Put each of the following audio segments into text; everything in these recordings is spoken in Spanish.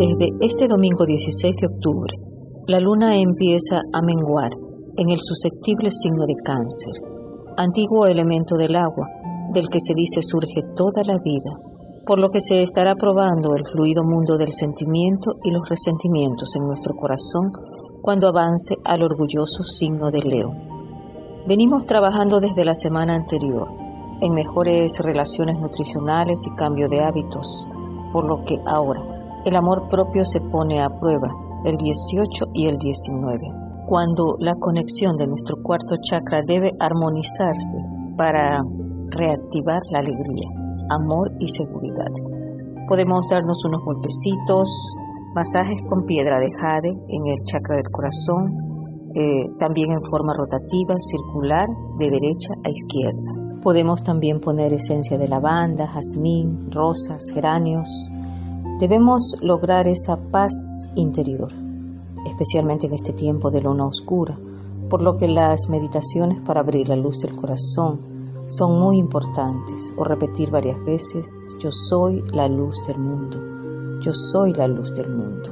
Desde este domingo 16 de octubre, la luna empieza a menguar en el susceptible signo de cáncer, antiguo elemento del agua, del que se dice surge toda la vida, por lo que se estará probando el fluido mundo del sentimiento y los resentimientos en nuestro corazón cuando avance al orgulloso signo de Leo. Venimos trabajando desde la semana anterior en mejores relaciones nutricionales y cambio de hábitos, por lo que ahora el amor propio se pone a prueba el 18 y el 19, cuando la conexión de nuestro cuarto chakra debe armonizarse para reactivar la alegría, amor y seguridad. Podemos darnos unos golpecitos, masajes con piedra de jade en el chakra del corazón, eh, también en forma rotativa, circular, de derecha a izquierda. Podemos también poner esencia de lavanda, jazmín, rosas, geranios. Debemos lograr esa paz interior, especialmente en este tiempo de luna oscura, por lo que las meditaciones para abrir la luz del corazón son muy importantes, o repetir varias veces, yo soy la luz del mundo yo soy la luz del mundo.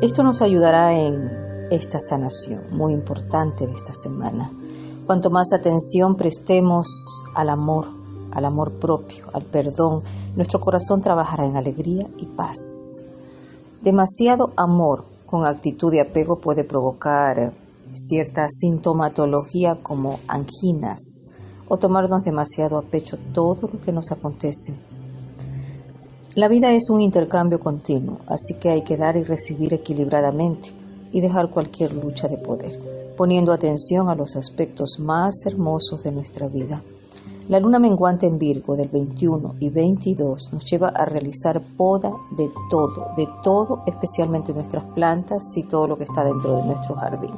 Esto nos ayudará en esta sanación muy importante de esta semana. Cuanto más atención prestemos al amor, al amor propio, al perdón, nuestro corazón trabajará en alegría y paz. Demasiado amor con actitud de apego puede provocar cierta sintomatología como anginas o tomarnos demasiado a pecho todo lo que nos acontece la vida es un intercambio continuo, así que hay que dar y recibir equilibradamente y dejar cualquier lucha de poder, poniendo atención a los aspectos más hermosos de nuestra vida. La luna menguante en Virgo del 21 y 22 nos lleva a realizar poda de todo, de todo, especialmente nuestras plantas y todo lo que está dentro de nuestro jardín.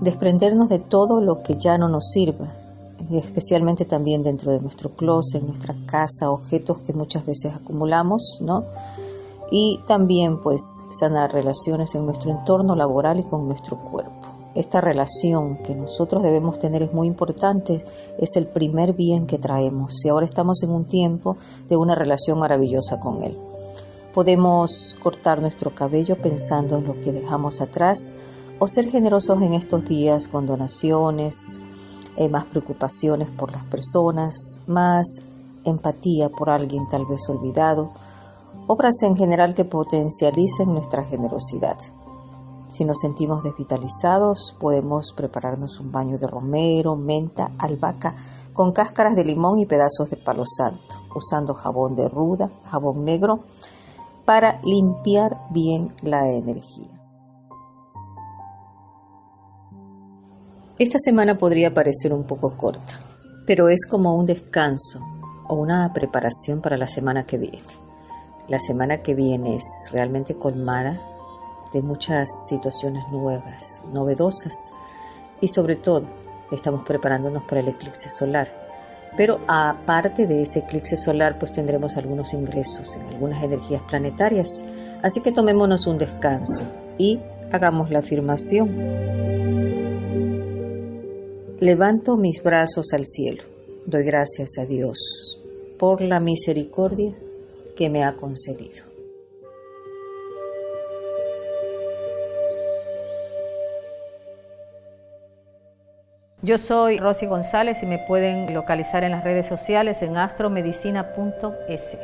Desprendernos de todo lo que ya no nos sirva especialmente también dentro de nuestro closet, nuestra casa, objetos que muchas veces acumulamos, ¿no? Y también pues sanar relaciones en nuestro entorno laboral y con nuestro cuerpo. Esta relación que nosotros debemos tener es muy importante, es el primer bien que traemos y ahora estamos en un tiempo de una relación maravillosa con él. Podemos cortar nuestro cabello pensando en lo que dejamos atrás o ser generosos en estos días con donaciones, eh, más preocupaciones por las personas, más empatía por alguien tal vez olvidado, obras en general que potencialicen nuestra generosidad. Si nos sentimos desvitalizados, podemos prepararnos un baño de romero, menta, albahaca, con cáscaras de limón y pedazos de palo santo, usando jabón de ruda, jabón negro, para limpiar bien la energía. Esta semana podría parecer un poco corta, pero es como un descanso o una preparación para la semana que viene. La semana que viene es realmente colmada de muchas situaciones nuevas, novedosas y sobre todo estamos preparándonos para el eclipse solar. Pero aparte de ese eclipse solar, pues tendremos algunos ingresos en algunas energías planetarias. Así que tomémonos un descanso y hagamos la afirmación. Levanto mis brazos al cielo. Doy gracias a Dios por la misericordia que me ha concedido. Yo soy Rosy González y me pueden localizar en las redes sociales en astromedicina.es.